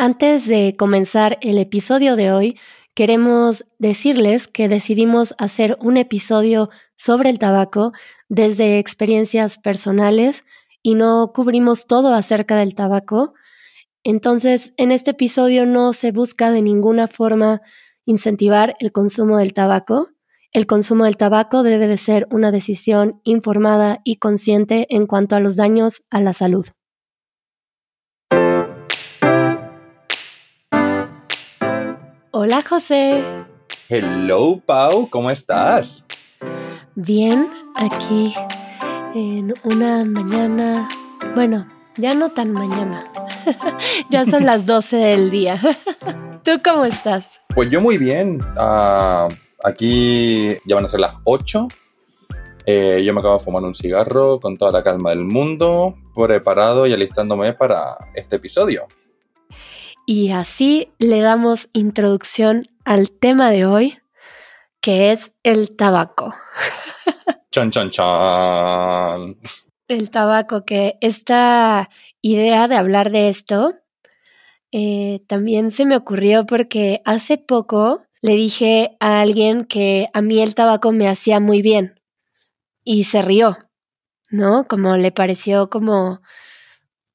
Antes de comenzar el episodio de hoy, queremos decirles que decidimos hacer un episodio sobre el tabaco desde experiencias personales y no cubrimos todo acerca del tabaco. Entonces, en este episodio no se busca de ninguna forma incentivar el consumo del tabaco. El consumo del tabaco debe de ser una decisión informada y consciente en cuanto a los daños a la salud. Hola José. Hello Pau, ¿cómo estás? Bien, aquí en una mañana, bueno, ya no tan mañana, ya son las 12 del día. ¿Tú cómo estás? Pues yo muy bien, uh, aquí ya van a ser las 8. Eh, yo me acabo de fumar un cigarro con toda la calma del mundo, preparado y alistándome para este episodio. Y así le damos introducción al tema de hoy, que es el tabaco. Chan, chan, chan. El tabaco, que esta idea de hablar de esto eh, también se me ocurrió porque hace poco le dije a alguien que a mí el tabaco me hacía muy bien y se rió, ¿no? Como le pareció como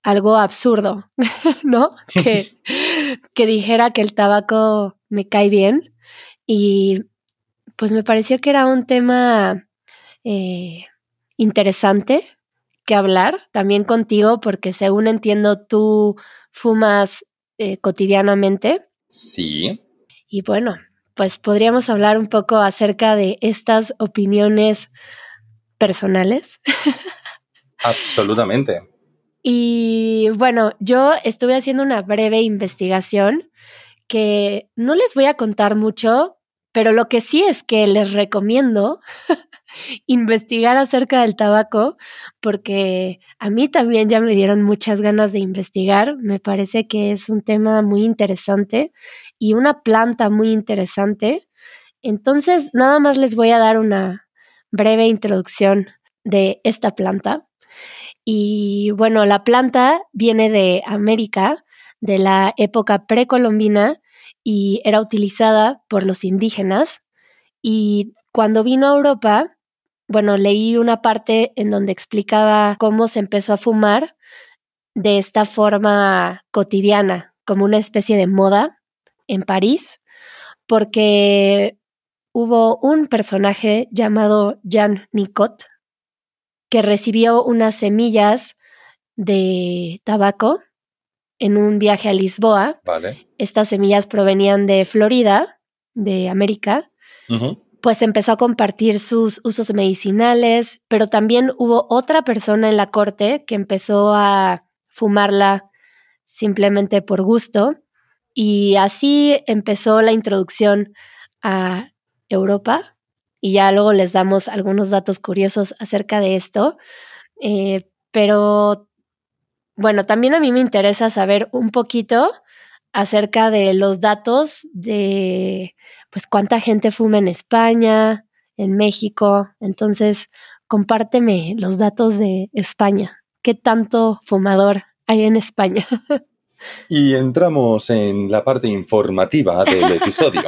algo absurdo, ¿no? Que, que dijera que el tabaco me cae bien y pues me pareció que era un tema eh, interesante que hablar también contigo porque según entiendo tú fumas eh, cotidianamente. Sí. Y bueno, pues podríamos hablar un poco acerca de estas opiniones personales. Absolutamente. Y bueno, yo estuve haciendo una breve investigación que no les voy a contar mucho, pero lo que sí es que les recomiendo investigar acerca del tabaco, porque a mí también ya me dieron muchas ganas de investigar. Me parece que es un tema muy interesante y una planta muy interesante. Entonces, nada más les voy a dar una breve introducción de esta planta. Y bueno, la planta viene de América, de la época precolombina, y era utilizada por los indígenas. Y cuando vino a Europa, bueno, leí una parte en donde explicaba cómo se empezó a fumar de esta forma cotidiana, como una especie de moda en París, porque hubo un personaje llamado Jean Nicot, que recibió unas semillas de tabaco en un viaje a Lisboa. Vale. Estas semillas provenían de Florida, de América. Pues empezó a compartir sus usos medicinales, pero también hubo otra persona en la corte que empezó a fumarla simplemente por gusto. Y así empezó la introducción a Europa y ya luego les damos algunos datos curiosos acerca de esto. Eh, pero bueno, también a mí me interesa saber un poquito acerca de los datos de pues cuánta gente fuma en España, en México. Entonces, compárteme los datos de España. ¿Qué tanto fumador hay en España? Y entramos en la parte informativa del episodio.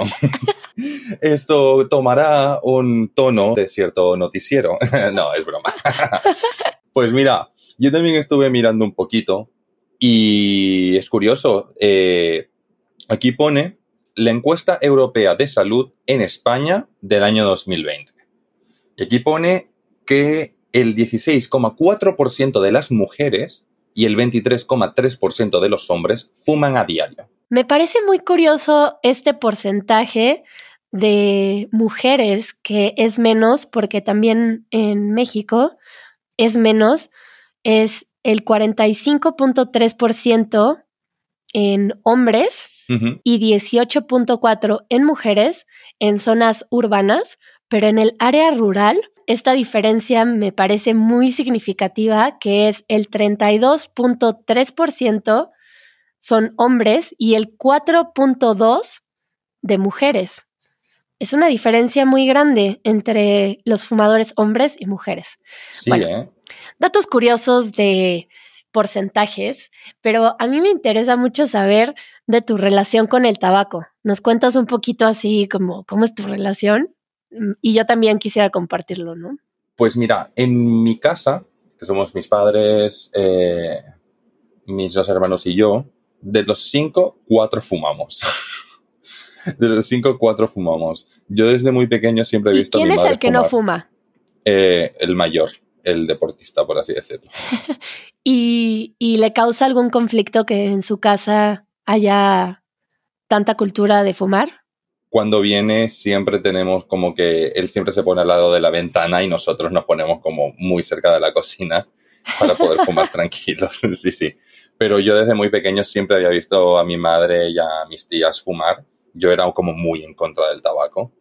Esto tomará un tono de cierto noticiero. no, es broma. pues mira, yo también estuve mirando un poquito y es curioso. Eh, aquí pone la encuesta europea de salud en España del año 2020. Y aquí pone que el 16,4% de las mujeres y el 23,3% de los hombres fuman a diario. Me parece muy curioso este porcentaje de mujeres que es menos, porque también en México es menos, es el 45.3% en hombres y 18.4% en mujeres en zonas urbanas, pero en el área rural esta diferencia me parece muy significativa, que es el 32.3% son hombres y el 4.2% de mujeres. Es una diferencia muy grande entre los fumadores hombres y mujeres. Sí, ¿eh? Datos curiosos de porcentajes, pero a mí me interesa mucho saber de tu relación con el tabaco. ¿Nos cuentas un poquito así como cómo es tu relación? Mm, y yo también quisiera compartirlo, ¿no? Pues mira, en mi casa, que somos mis padres, eh, mis dos hermanos y yo, de los cinco, cuatro fumamos. de los cinco, cuatro fumamos. Yo desde muy pequeño siempre he visto ¿Quién a mi es el que no fuma? Eh, el mayor, el deportista, por así decirlo. ¿Y, ¿Y le causa algún conflicto que en su casa haya tanta cultura de fumar? Cuando viene siempre tenemos como que él siempre se pone al lado de la ventana y nosotros nos ponemos como muy cerca de la cocina para poder fumar tranquilos. Sí, sí. Pero yo desde muy pequeño siempre había visto a mi madre y a mis tías fumar. Yo era como muy en contra del tabaco.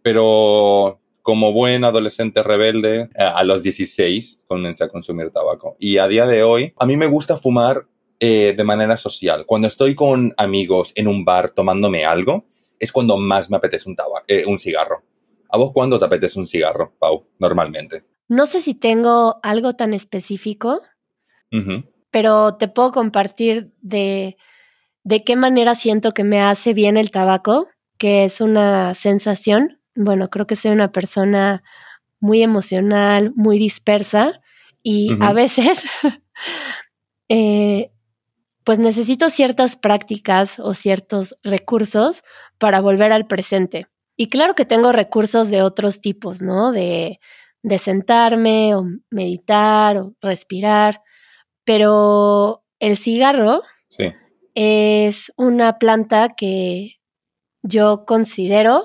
Pero como buen adolescente rebelde, eh, a los 16 comencé a consumir tabaco. Y a día de hoy, a mí me gusta fumar eh, de manera social. Cuando estoy con amigos en un bar tomándome algo, es cuando más me apetece un, tabaco, eh, un cigarro. ¿A vos cuándo te apetece un cigarro, Pau, normalmente? No sé si tengo algo tan específico, pero te puedo compartir de, de qué manera siento que me hace bien el tabaco, que es una sensación. Bueno, creo que soy una persona muy emocional, muy dispersa y a veces eh, pues necesito ciertas prácticas o ciertos recursos para volver al presente. Y claro que tengo recursos de otros tipos, ¿no? De, de sentarme o meditar o respirar, pero el cigarro Sí. es una planta que yo considero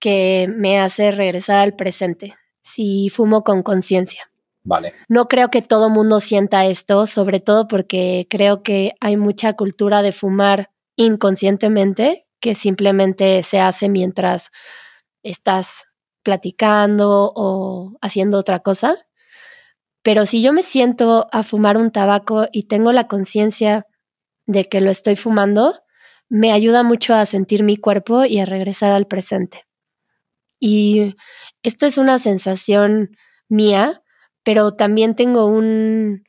que me hace regresar al presente si fumo con conciencia. Vale. No creo que todo mundo sienta esto, sobre todo porque creo que hay mucha cultura de fumar inconscientemente que simplemente se hace mientras estás platicando o haciendo otra cosa. Pero si yo me siento a fumar un tabaco y tengo la conciencia de que lo estoy fumando, me ayuda mucho a sentir mi cuerpo y a regresar al presente. Y esto es una sensación mía, pero también tengo un,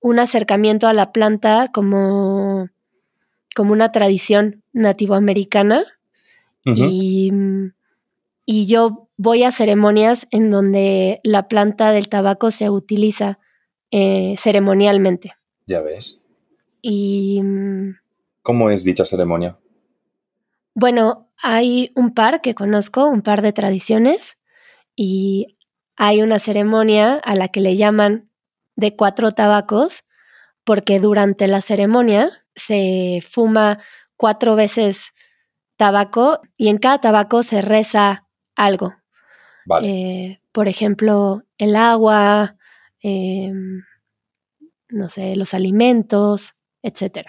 un acercamiento a la planta como, como una tradición nativoamericana y, y yo voy a ceremonias en donde la planta del tabaco se utiliza eh, ceremonialmente. Ya ves. Y mm, ¿Cómo es dicha ceremonia? bueno, hay un par que conozco, un par de tradiciones, y hay una ceremonia a la que le llaman de cuatro tabacos, porque durante la ceremonia se fuma cuatro veces tabaco y en cada tabaco se reza algo. Vale. Eh, por ejemplo, el agua, eh, no sé, los alimentos, etc.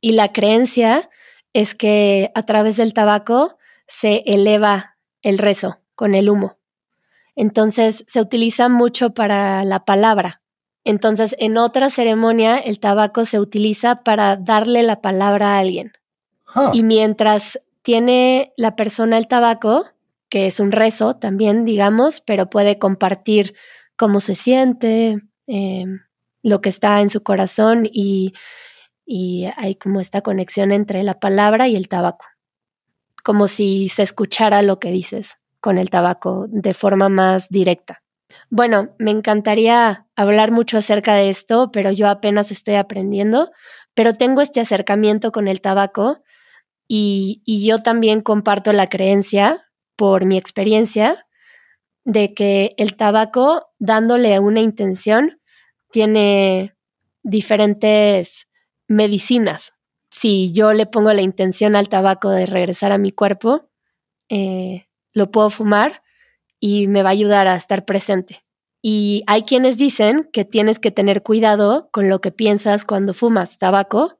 Y la creencia es que a través del tabaco se eleva el rezo con el humo. Entonces se utiliza mucho para la palabra. Entonces en otra ceremonia el tabaco se utiliza para darle la palabra a alguien. Y mientras tiene la persona el tabaco, que es un rezo también, digamos, pero puede compartir cómo se siente, eh, lo que está en su corazón y, y hay como esta conexión entre la palabra y el tabaco, como si se escuchara lo que dices con el tabaco de forma más directa. Bueno, me encantaría hablar mucho acerca de esto, pero yo apenas estoy aprendiendo, pero tengo este acercamiento con el tabaco y, y yo también comparto la creencia, por mi experiencia, de que el tabaco, dándole una intención, tiene diferentes medicinas. Si yo le pongo la intención al tabaco de regresar a mi cuerpo, eh, lo puedo fumar y me va a ayudar a estar presente. Y hay quienes dicen que tienes que tener cuidado con lo que piensas cuando fumas tabaco,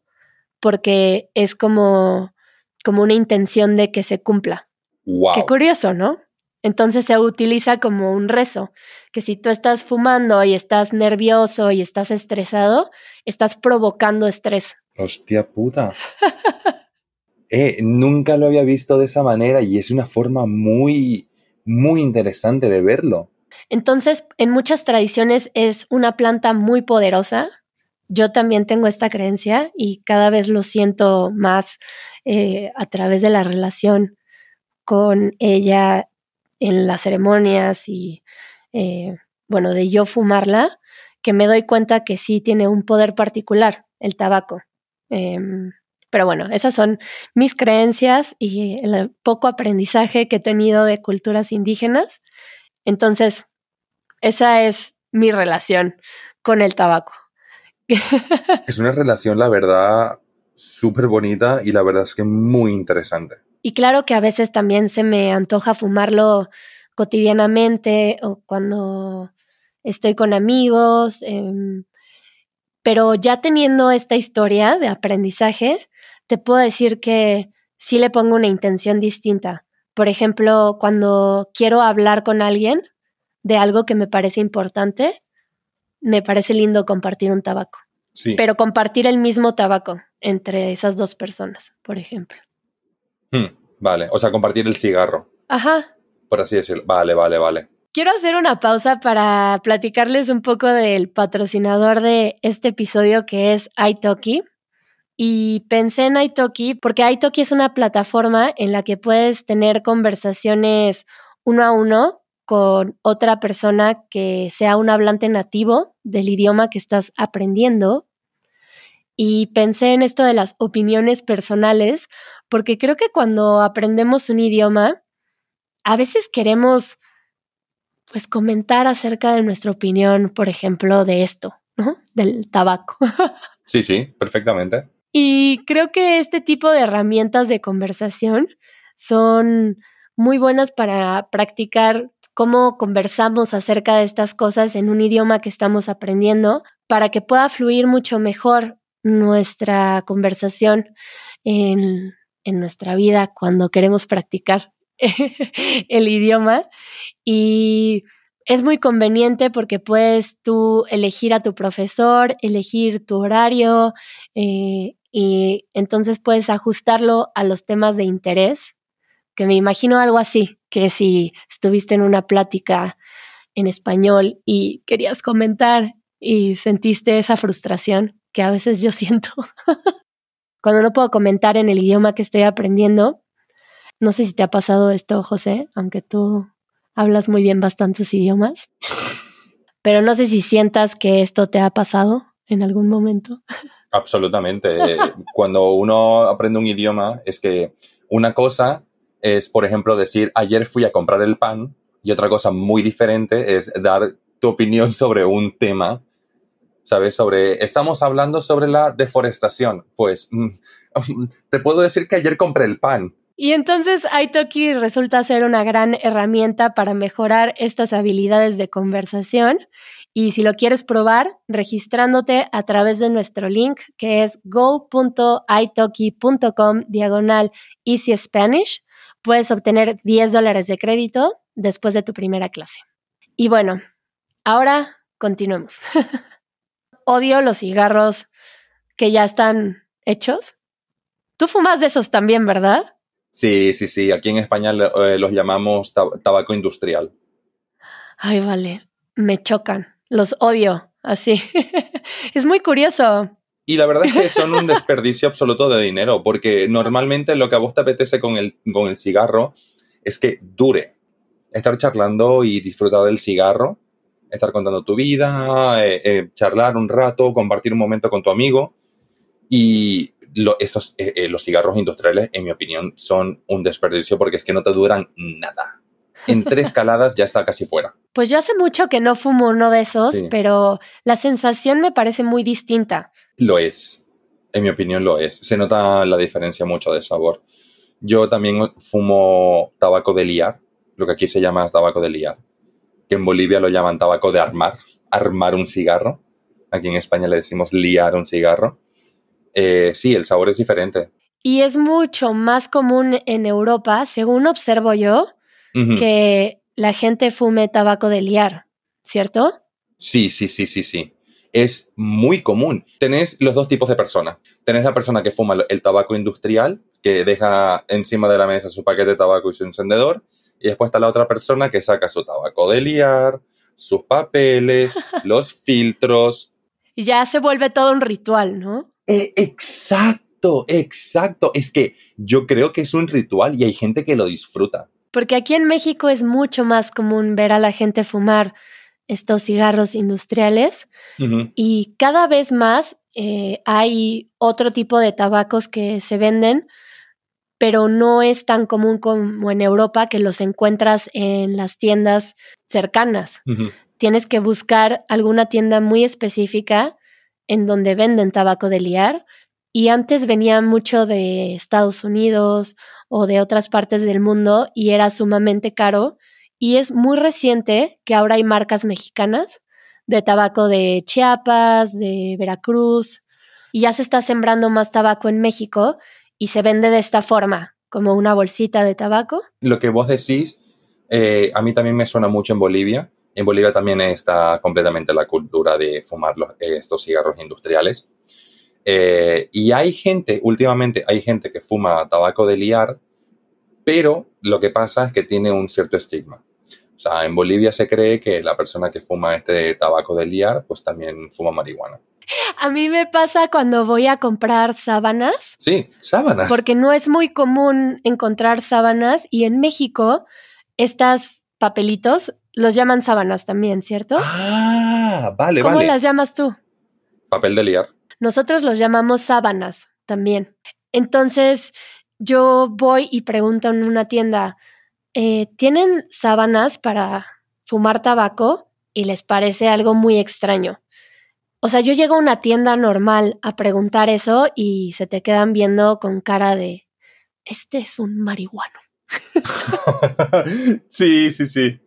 porque es como, como una intención de que se cumpla. wow. Qué curioso, ¿no? Entonces se utiliza como un rezo, que si tú estás fumando y estás nervioso y estás estresado, estás provocando estrés. Hostia puta. Eh, nunca lo había visto de esa manera y es una forma muy, muy interesante de verlo. Entonces, en muchas tradiciones es una planta muy poderosa yo también tengo esta creencia y cada vez lo siento más eh, a través de la relación con ella en las ceremonias y, eh, bueno, de yo fumarla, que me doy cuenta que sí tiene un poder particular el tabaco. Em, pero bueno, esas son mis creencias y el poco aprendizaje que he tenido de culturas indígenas. Entonces, esa es mi relación con el tabaco. es una relación, la verdad, súper bonita y la verdad es que muy interesante. Y claro que a veces también se me antoja fumarlo cotidianamente o cuando estoy con amigos, em, pero ya teniendo esta historia de aprendizaje, te puedo decir que sí le pongo una intención distinta. Por ejemplo, cuando quiero hablar con alguien de algo que me parece importante, me parece lindo compartir un tabaco. Sí. Pero compartir el mismo tabaco entre esas dos personas, por ejemplo. Hmm, vale, o sea, compartir el cigarro. Ajá. Por así decirlo. Vale, vale, vale. Quiero hacer una pausa para platicarles un poco del patrocinador de este episodio que es iTalki. Y pensé en Italki porque Italki es una plataforma en la que puedes tener conversaciones uno a uno con otra persona que sea un hablante nativo del idioma que estás aprendiendo. Y pensé en esto de las opiniones personales, porque creo que cuando aprendemos un idioma, a veces queremos pues comentar acerca de nuestra opinión, por ejemplo, de esto, ¿no? Del tabaco. Sí, sí, perfectamente. Y creo que este tipo de herramientas de conversación son muy buenas para practicar cómo conversamos acerca de estas cosas en un idioma que estamos aprendiendo para que pueda fluir mucho mejor nuestra conversación en, nuestra vida cuando queremos practicar el idioma. Y es muy conveniente porque puedes tú elegir a tu profesor, elegir tu horario eh, y entonces puedes ajustarlo a los temas de interés, que me imagino algo así, que si estuviste en una plática en español y querías comentar y sentiste esa frustración que a veces yo siento cuando no puedo comentar en el idioma que estoy aprendiendo. No sé si te ha pasado esto, José, aunque tú hablas muy bien bastantes idiomas, pero no sé si sientas que esto te ha pasado en algún momento. Absolutamente. Cuando uno aprende un idioma es que una cosa es, por ejemplo, decir, ayer fui a comprar el pan y otra cosa muy diferente es dar tu opinión sobre un tema, ¿sabes? Sobre, estamos hablando sobre la deforestación. Pues mm, te puedo decir que ayer compré el pan. Y entonces Italki resulta ser una gran herramienta para mejorar estas habilidades de conversación. Y si lo quieres probar, registrándote a través de nuestro link que es go.italki.com diagonal easy Spanish puedes obtener 10 dólares de crédito después de tu primera clase. Y bueno, ahora continuemos. Odio los cigarros que ya están hechos. Tú fumas de esos también, ¿verdad? Sí, sí, sí. Aquí en España eh, los llamamos tabaco industrial. Ay, vale. Me chocan. Los odio. Así. es muy curioso. Y la verdad es que son un desperdicio absoluto de dinero, porque normalmente lo que a vos te apetece con el, con el cigarro es que dure. Estar charlando y disfrutar del cigarro, estar contando tu vida, eh, eh, charlar un rato, compartir un momento con tu amigo. Y esos, eh, los cigarros industriales, en mi opinión, son un desperdicio porque es que no te duran nada en tres caladas ya está casi fuera. Pues yo hace mucho que no fumo uno de esos, pero la sensación me parece muy distinta. Lo es, en mi opinión lo es. Se nota la diferencia mucho de sabor. Yo también fumo tabaco de liar, lo que aquí se llama tabaco de liar, que en Bolivia lo llaman tabaco de armar, armar un cigarro. Aquí en España le decimos liar un cigarro. Eh, sí, el sabor es diferente. Y es mucho más común en Europa, según observo yo, que la gente fume tabaco de liar, ¿cierto? Sí, sí, sí, sí, sí. Es muy común. Tenés los dos tipos de personas. Tenés la persona que fuma el tabaco industrial, que deja encima de la mesa su paquete de tabaco y su encendedor, y después está la otra persona que saca su tabaco de liar, sus papeles, los filtros. Y ya se vuelve todo un ritual, ¿no? Eh, exacto, exacto. Es que yo creo que es un ritual y hay gente que lo disfruta. Porque aquí en México es mucho más común ver a la gente fumar estos cigarros industriales y cada vez más eh, hay otro tipo de tabacos que se venden, pero no es tan común como en Europa que los encuentras en las tiendas cercanas. Tienes que buscar alguna tienda muy específica en donde venden tabaco de liar y antes venía mucho de Estados Unidos o de otras partes del mundo y era sumamente caro y es muy reciente que ahora hay marcas mexicanas de tabaco de Chiapas, de Veracruz, y ya se está sembrando más tabaco en México y se vende de esta forma, como una bolsita de tabaco. Lo que vos decís, eh, a mí también me suena mucho en Bolivia. En Bolivia también está completamente la cultura de fumar los, estos cigarros industriales. Eh, y hay gente, últimamente hay gente que fuma tabaco de liar, pero lo que pasa es que tiene un cierto estigma. O sea, en Bolivia se cree que la persona que fuma este tabaco de liar, pues también fuma marihuana. A mí me pasa cuando voy a comprar sábanas. Sí, sábanas. Porque no es muy común encontrar sábanas y en México estas papelitos los llaman sábanas también, ¿cierto? Ah, vale, vale. ¿Cómo las llamas tú? Papel de liar. Nosotros los llamamos sábanas también. Entonces, yo voy y pregunto en una tienda, eh, tienen sábanas para fumar tabaco y les parece algo muy extraño. O sea, yo llego a una tienda normal a preguntar eso y se te quedan viendo con cara de, este es un marihuano. sí, sí, sí.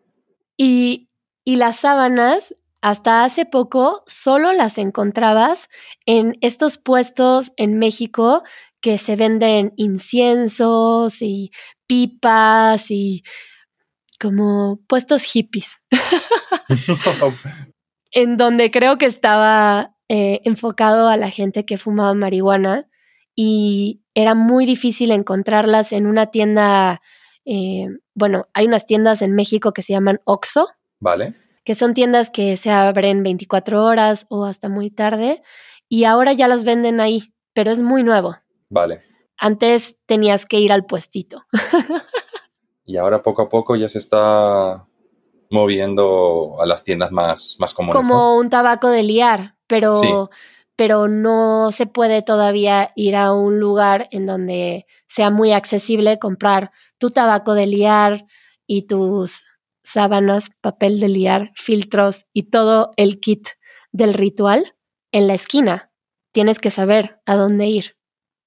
Y, y las sábanas, hasta hace poco, solo las encontrabas en estos puestos en México que se venden inciensos y pipas y como puestos hippies. en donde creo que estaba eh, enfocado a la gente que fumaba marihuana y era muy difícil encontrarlas en una tienda, eh, bueno, hay unas tiendas en México que se llaman Oxo. Vale. Que son tiendas que se abren 24 horas o hasta muy tarde y ahora ya las venden ahí, pero es muy nuevo. Vale. Antes tenías que ir al puestito. y ahora poco a poco ya se está moviendo a las tiendas más, más comunes. Como un tabaco de liar, pero, pero no se puede todavía ir a un lugar en donde sea muy accesible comprar tu tabaco de liar y tus sábanas, papel de liar, filtros y todo el kit del ritual en la esquina. Tienes que saber a dónde ir.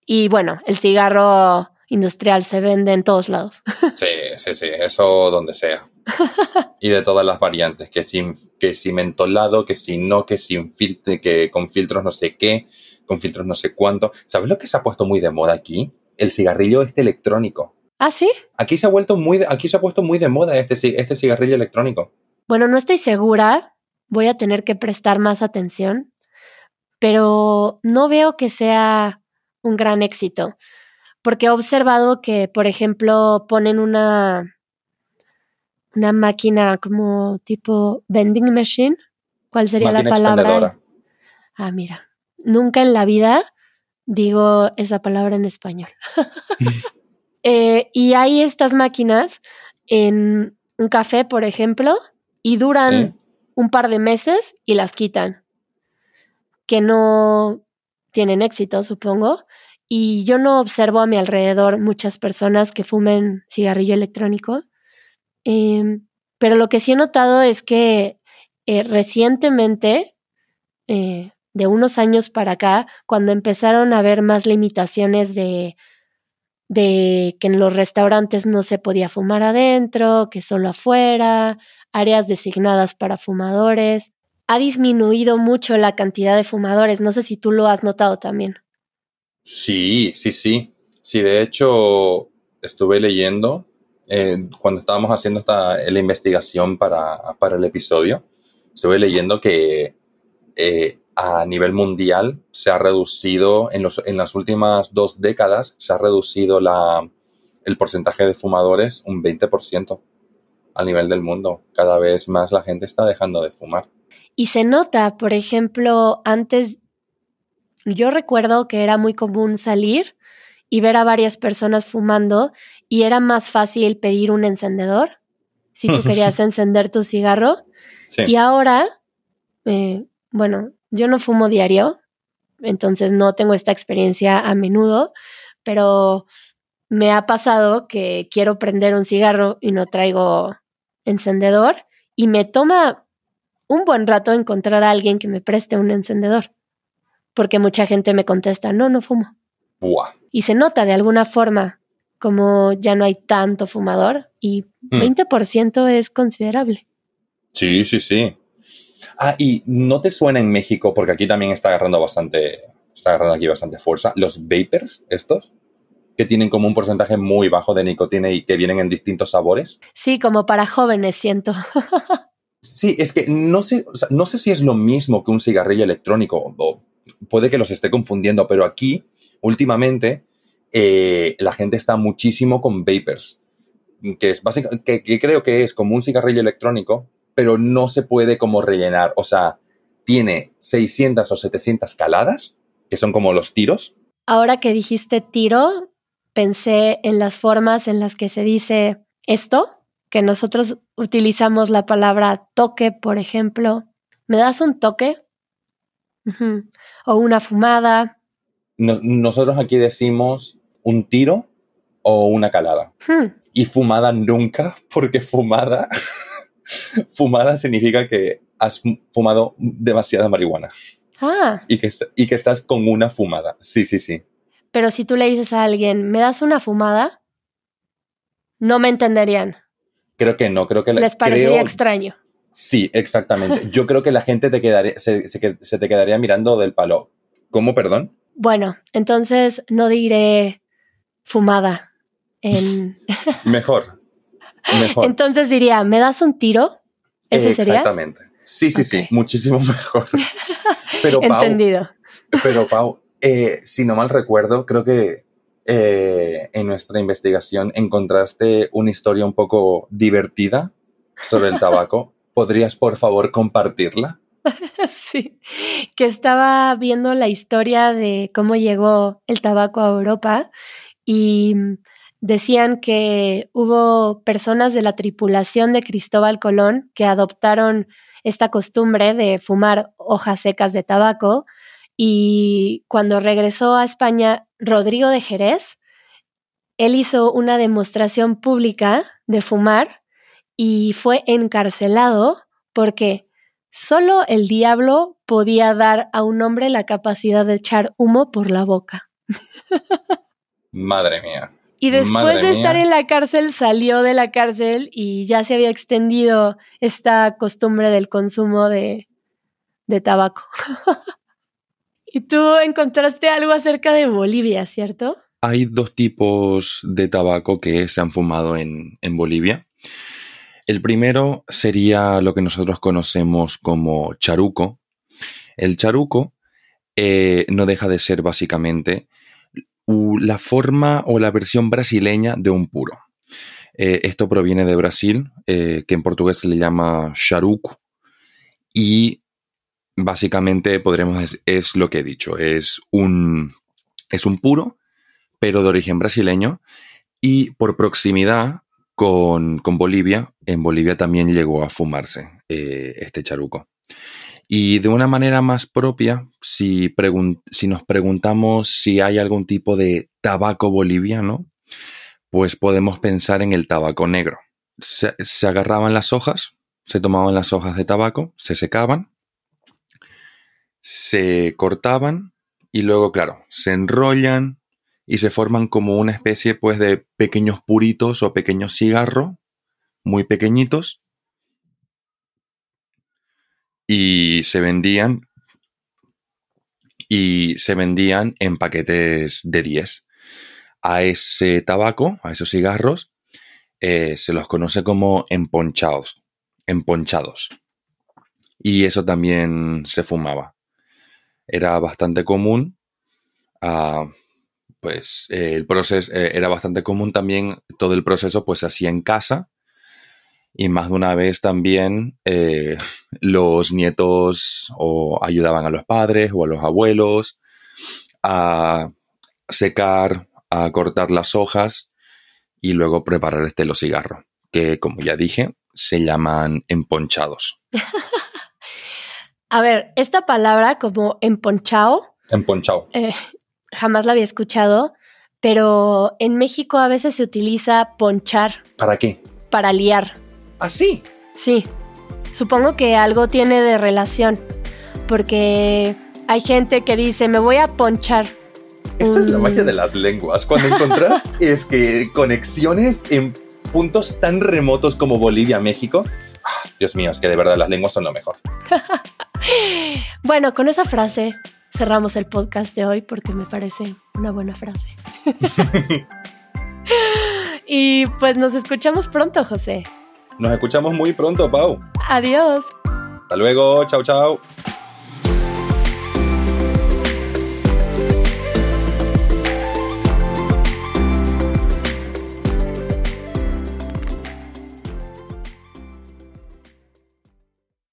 Y bueno, el cigarro industrial se vende en todos lados. Sí, sí, sí, eso donde sea. Y de todas las variantes, que sin, que si mentolado, que si no, que sin filtro, que con filtros no sé qué, con filtros no sé cuánto. ¿Sabes lo que se ha puesto muy de moda aquí? El cigarrillo este electrónico. ¿Ah, sí? Aquí se ha vuelto muy, aquí se ha puesto muy de moda este, este cigarrillo electrónico. Bueno, no estoy segura. Voy a tener que prestar más atención. Pero no veo que sea un gran éxito. Porque he observado que, por ejemplo, ponen una, una máquina como tipo vending machine. ¿Cuál sería la palabra? Ah, mira. Nunca en la vida digo esa palabra en español. Eh, y hay estas máquinas en un café, por ejemplo, y duran un par de meses y las quitan. Que no tienen éxito, supongo. Y yo no observo a mi alrededor muchas personas que fumen cigarrillo electrónico. Em, pero lo que sí he notado es que eh, recientemente, eh, de unos años para acá, cuando empezaron a haber más limitaciones de, de que en los restaurantes no se podía fumar adentro, que solo afuera, áreas designadas para fumadores, ha disminuido mucho la cantidad de fumadores. No sé si tú lo has notado también. Sí, sí, sí. Sí, de hecho, estuve leyendo eh, cuando estábamos haciendo esta, la investigación para, para el episodio, estuve leyendo que eh, a nivel mundial se ha reducido, en, los, en las últimas dos décadas, se ha reducido la, el porcentaje de fumadores un 20% a nivel del mundo. Cada vez más la gente está dejando de fumar. Y se nota, por ejemplo, antes yo recuerdo que era muy común salir y ver a varias personas fumando y era más fácil pedir un encendedor si tú querías encender tu cigarro. Y ahora, eh, bueno, yo no fumo diario, entonces no tengo esta experiencia a menudo, pero me ha pasado que quiero prender un cigarro y no traigo encendedor y me toma un buen rato encontrar a alguien que me preste un encendedor, porque mucha gente me contesta, no, no fumo. Y se nota de alguna forma como ya no hay tanto fumador y 20% hmm. es considerable. Sí, sí, sí. Ah, y no te suena en México, porque aquí también está agarrando bastante, está agarrando aquí bastante fuerza, los vapers estos, que tienen como un porcentaje muy bajo de nicotina y que vienen en distintos sabores. Sí, como para jóvenes, siento. sí, es que no sé, no sé si es lo mismo que un cigarrillo electrónico, o puede que los esté confundiendo, pero aquí, últimamente, eh, la gente está muchísimo con vapers, que es básicamente, que creo que es como un cigarrillo electrónico, pero no se puede como rellenar. O sea, tiene 600 o 700 caladas, que son como los tiros. Ahora que dijiste tiro, pensé en las formas en las que se dice esto, que nosotros utilizamos la palabra toque, por ejemplo. ¿Me das un toque? O una fumada. nosotros aquí decimos un tiro o una calada. Hmm. Y fumada nunca, porque fumada fumada significa que has fumado demasiada marihuana. Ah. Y que, y que estás con una fumada. Sí, sí, sí. Pero si tú le dices a alguien, ¿me das una fumada? No me entenderían. Creo que no, creo que... Les parecería extraño. Sí, exactamente. Yo creo que la gente te quedaría, se, se te quedaría mirando del palo. ¿Cómo, perdón? Bueno, entonces no diré fumada. En... Mejor. Entonces diría, ¿me das un tiro? ¿Ese sería? Exactamente. Sí, sí, sí, muchísimo mejor. Pero Pau, Entendido. Pero Pau, eh, si no mal recuerdo, creo que eh, en nuestra investigación encontraste una historia un poco divertida sobre el tabaco. ¿Podrías, por favor, compartirla? sí, que estaba viendo la historia de cómo llegó el tabaco a Europa y decían que hubo personas de la tripulación de Cristóbal Colón que adoptaron esta costumbre de fumar hojas secas de tabaco y cuando regresó a España Rodrigo de Jerez, él hizo una demostración pública de fumar y fue encarcelado porque solo el diablo podía dar a un hombre la capacidad de echar humo por la boca. Madre mía. Y después de estar en la cárcel, salió de la cárcel y ya se había extendido esta costumbre del consumo de, de tabaco. y tú encontraste algo acerca de Bolivia, ¿cierto? Hay dos tipos de tabaco que se han fumado en, en Bolivia. El primero sería lo que nosotros conocemos como charuco. El charuco eh, no deja de ser básicamente la forma o la versión brasileña de un puro. Eh, esto proviene de Brasil, eh, que en portugués se le llama charuco, y básicamente podremos es lo que he dicho, es un, es un puro, pero de origen brasileño, y por proximidad con, Bolivia, en Bolivia también llegó a fumarse eh, este charuco. Y de una manera más propia, si, si, nos preguntamos si hay algún tipo de tabaco boliviano, pues podemos pensar en el tabaco negro. Se, agarraban las hojas, se tomaban las hojas de tabaco, se secaban, se cortaban y luego, claro, se enrollan y se forman como una especie pues de pequeños puritos o pequeños cigarros muy pequeñitos y se vendían y se vendían en paquetes de 10. A ese tabaco, a esos cigarros, eh, se los conoce como emponchados, emponchados. Y eso también se fumaba. Era bastante común. Ah, pues el proceso eh, era bastante común también. Todo el proceso pues se hacía en casa Y más de una vez también eh, los nietos o ayudaban a los padres o a los abuelos a secar, a cortar las hojas y luego preparar este los cigarros, que como ya dije, se llaman emponchados. a ver, esta palabra como emponchado. Emponchado. Eh, jamás la había escuchado, pero en México a veces se utiliza ponchar. ¿Para qué? Para liar. ¿Ah, sí? Sí. Supongo que algo tiene de relación, porque hay gente que dice, me voy a ponchar. Esta es la magia de las lenguas. Cuando encontrás es que conexiones en puntos tan remotos como Bolivia, México. Ah, Dios mío, es que de verdad las lenguas son lo mejor. bueno, con esa frase cerramos el podcast de hoy porque me parece una buena frase. y pues nos escuchamos pronto, José. Nos escuchamos muy pronto, Pau. Adiós. Hasta luego, chao, chao.